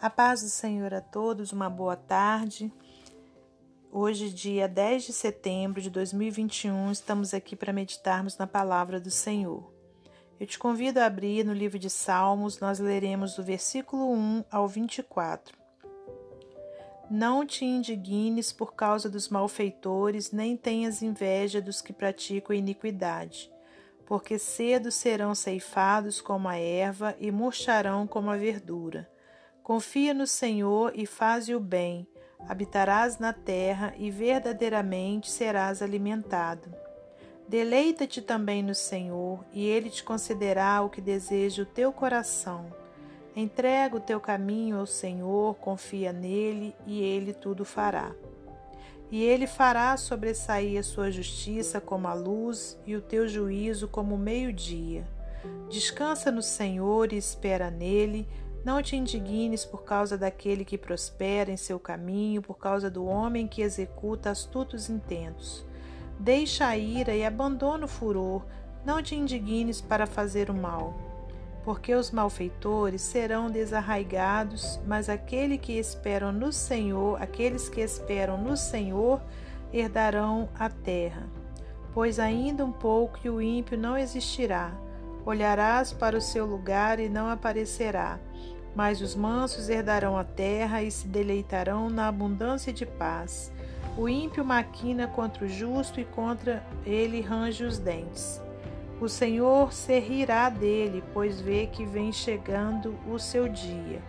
A paz do Senhor a todos, uma boa tarde. Hoje, dia 10 de setembro de 2021, estamos aqui para meditarmos na palavra do Senhor. Eu te convido a abrir no livro de Salmos, nós leremos do versículo 1 ao 24. Não te indignes por causa dos malfeitores, nem tenhas inveja dos que praticam iniquidade, porque cedo serão ceifados como a erva e murcharão como a verdura. Confia no Senhor e faze o bem, habitarás na terra e verdadeiramente serás alimentado. Deleita-te também no Senhor, e Ele te concederá o que deseja o teu coração. Entrega o teu caminho ao Senhor, confia nele, e Ele tudo fará. E Ele fará sobressair a sua justiça como a luz, e o teu juízo como o meio-dia. Descansa no Senhor e espera nele, não te indignes por causa daquele que prospera em seu caminho, por causa do homem que executa astutos intentos. Deixa a ira e abandona o furor, não te indignes para fazer o mal. Porque os malfeitores serão desarraigados, mas aquele que esperam no Senhor, aqueles que esperam no Senhor, herdarão a terra. Pois ainda um pouco e o ímpio não existirá. Olharás para o seu lugar e não aparecerá mas os mansos herdarão a terra e se deleitarão na abundância de paz. O ímpio maquina contra o justo e contra ele range os dentes. O Senhor se rirá dele, pois vê que vem chegando o seu dia.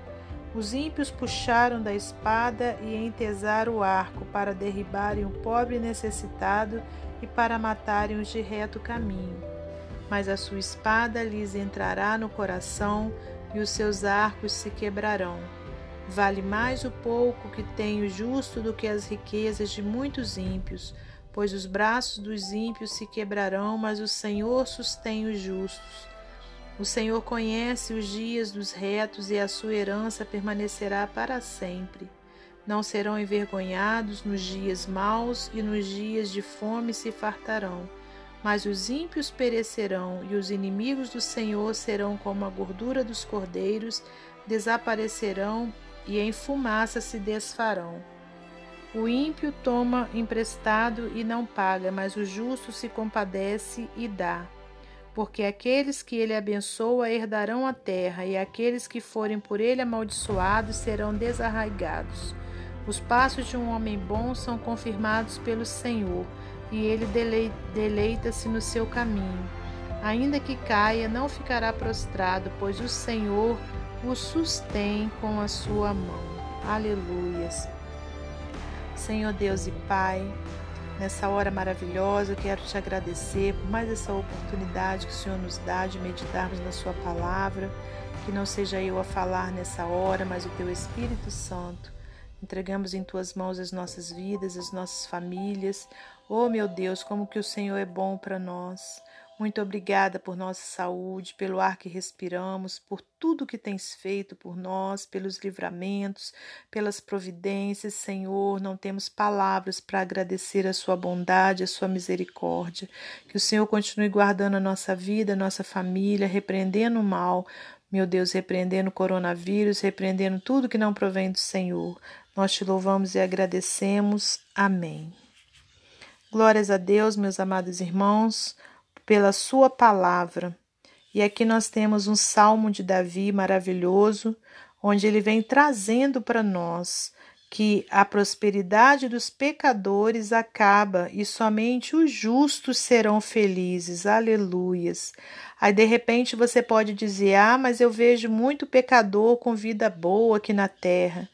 Os ímpios puxaram da espada e entesaram o arco para derribarem o pobre necessitado e para matarem os de reto caminho. Mas a sua espada lhes entrará no coração, e os seus arcos se quebrarão. Vale mais o pouco que tem o justo do que as riquezas de muitos ímpios, pois os braços dos ímpios se quebrarão, mas o Senhor sustém os justos. O Senhor conhece os dias dos retos e a sua herança permanecerá para sempre. Não serão envergonhados nos dias maus e nos dias de fome se fartarão mas os ímpios perecerão, e os inimigos do Senhor serão como a gordura dos cordeiros, desaparecerão e em fumaça se desfarão. O ímpio toma emprestado e não paga, mas o justo se compadece e dá. Porque aqueles que ele abençoa herdarão a terra, e aqueles que forem por ele amaldiçoados serão desarraigados. Os passos de um homem bom são confirmados pelo Senhor e ele deleita-se no seu caminho. Ainda que caia, não ficará prostrado, pois o Senhor o sustém com a sua mão. Aleluias. Senhor Deus e Pai, nessa hora maravilhosa, eu quero te agradecer por mais essa oportunidade que o Senhor nos dá de meditarmos na Sua palavra. Que não seja eu a falar nessa hora, mas o Teu Espírito Santo. Entregamos em tuas mãos as nossas vidas, as nossas famílias. Oh, meu Deus, como que o Senhor é bom para nós. Muito obrigada por nossa saúde, pelo ar que respiramos, por tudo que tens feito por nós, pelos livramentos, pelas providências, Senhor. Não temos palavras para agradecer a Sua bondade, a Sua misericórdia. Que o Senhor continue guardando a nossa vida, a nossa família, repreendendo o mal, meu Deus, repreendendo o coronavírus, repreendendo tudo que não provém do Senhor. Nós te louvamos e agradecemos. Amém. Glórias a Deus, meus amados irmãos, pela Sua palavra. E aqui nós temos um salmo de Davi maravilhoso, onde ele vem trazendo para nós que a prosperidade dos pecadores acaba e somente os justos serão felizes. Aleluias. Aí de repente você pode dizer: "Ah, mas eu vejo muito pecador com vida boa aqui na terra".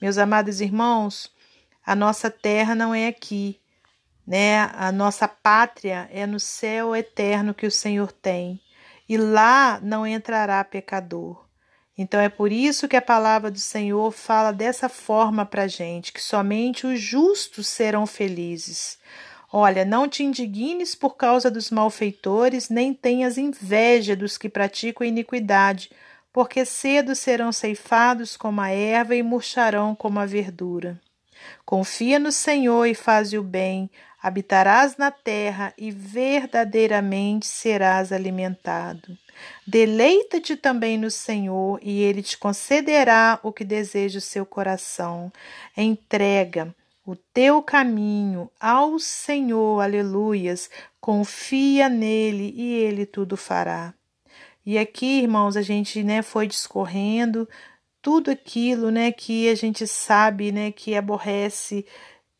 Meus amados irmãos, a nossa terra não é aqui, né? A nossa pátria é no céu eterno que o Senhor tem, e lá não entrará pecador. Então é por isso que a palavra do Senhor fala dessa forma para gente, que somente os justos serão felizes. Olha, não te indignes por causa dos malfeitores, nem tenhas inveja dos que praticam iniquidade, porque cedo serão ceifados como a erva e murcharão como a verdura. Confia no Senhor e faze o bem, habitarás na terra e verdadeiramente serás alimentado. Deleita-te também no Senhor, e ele te concederá o que deseja o seu coração. Entrega o teu caminho ao Senhor, aleluias. Confia nele e ele tudo fará. E aqui, irmãos, a gente, né, foi discorrendo tudo aquilo, né, que a gente sabe, né, que aborrece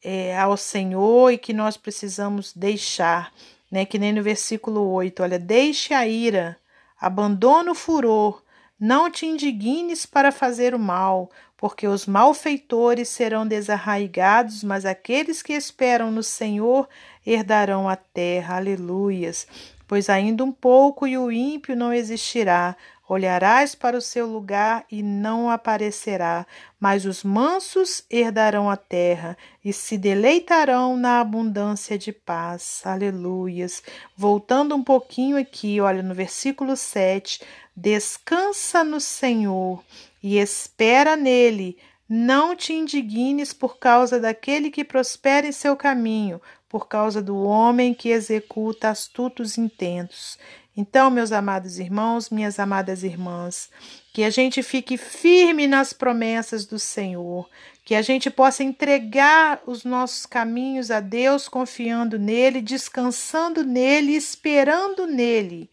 é, ao Senhor e que nós precisamos deixar, né, que nem no versículo 8, olha, deixe a ira, abandona o furor, não te indignes para fazer o mal, porque os malfeitores serão desarraigados, mas aqueles que esperam no Senhor herdarão a terra. Aleluias. Pois ainda um pouco e o ímpio não existirá. Olharás para o seu lugar e não aparecerá, mas os mansos herdarão a terra e se deleitarão na abundância de paz. Aleluias. Voltando um pouquinho aqui, olha no versículo 7, descansa no Senhor e espera nele. Não te indignes por causa daquele que prospera em seu caminho, por causa do homem que executa astutos intentos. Então, meus amados irmãos, minhas amadas irmãs, que a gente fique firme nas promessas do Senhor, que a gente possa entregar os nossos caminhos a Deus, confiando nele, descansando nele, esperando nele.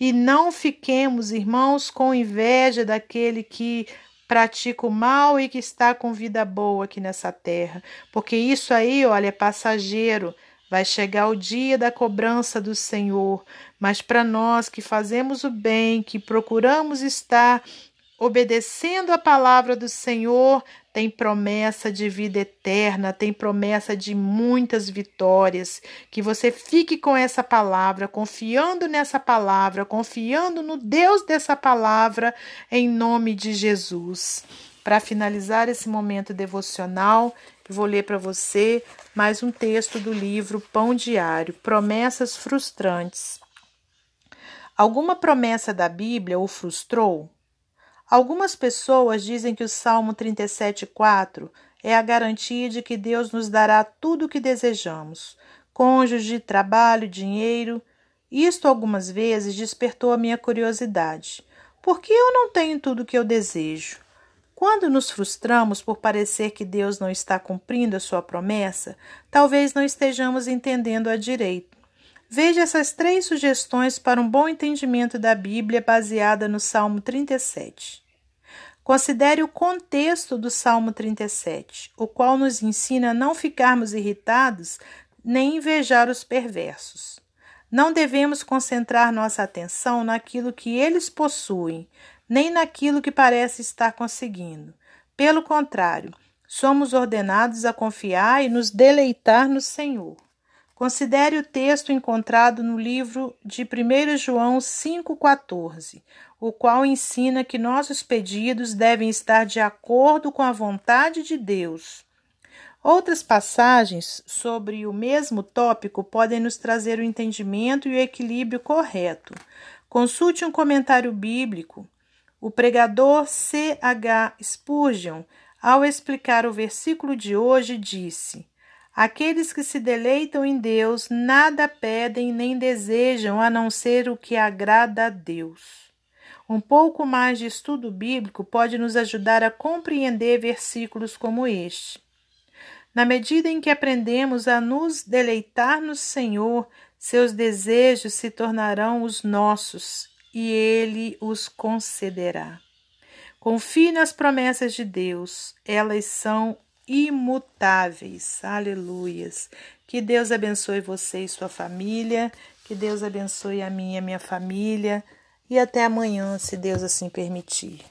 E não fiquemos, irmãos, com inveja daquele que pratica o mal e que está com vida boa aqui nessa terra, porque isso aí, olha, é passageiro. Vai chegar o dia da cobrança do Senhor, mas para nós que fazemos o bem, que procuramos estar obedecendo a palavra do Senhor, tem promessa de vida eterna, tem promessa de muitas vitórias. Que você fique com essa palavra, confiando nessa palavra, confiando no Deus dessa palavra, em nome de Jesus. Para finalizar esse momento devocional, vou ler para você mais um texto do livro Pão Diário Promessas Frustrantes. Alguma promessa da Bíblia o frustrou? Algumas pessoas dizem que o Salmo 37,4 é a garantia de que Deus nos dará tudo o que desejamos: cônjuge, trabalho, dinheiro. Isto algumas vezes despertou a minha curiosidade. Por que eu não tenho tudo o que eu desejo? Quando nos frustramos por parecer que Deus não está cumprindo a sua promessa, talvez não estejamos entendendo a direito. Veja essas três sugestões para um bom entendimento da Bíblia baseada no Salmo 37. Considere o contexto do Salmo 37, o qual nos ensina a não ficarmos irritados nem invejar os perversos. Não devemos concentrar nossa atenção naquilo que eles possuem, nem naquilo que parece estar conseguindo. Pelo contrário, somos ordenados a confiar e nos deleitar no Senhor. Considere o texto encontrado no livro de 1 João 5,14, o qual ensina que nossos pedidos devem estar de acordo com a vontade de Deus. Outras passagens sobre o mesmo tópico podem nos trazer o entendimento e o equilíbrio correto. Consulte um comentário bíblico. O pregador C. H. Spurgeon, ao explicar o versículo de hoje, disse: Aqueles que se deleitam em Deus nada pedem nem desejam a não ser o que agrada a Deus. Um pouco mais de estudo bíblico pode nos ajudar a compreender versículos como este. Na medida em que aprendemos a nos deleitar no Senhor, seus desejos se tornarão os nossos e Ele os concederá. Confie nas promessas de Deus, elas são imutáveis. Aleluias. Que Deus abençoe você e sua família. Que Deus abençoe a minha e a minha família. E até amanhã, se Deus assim permitir.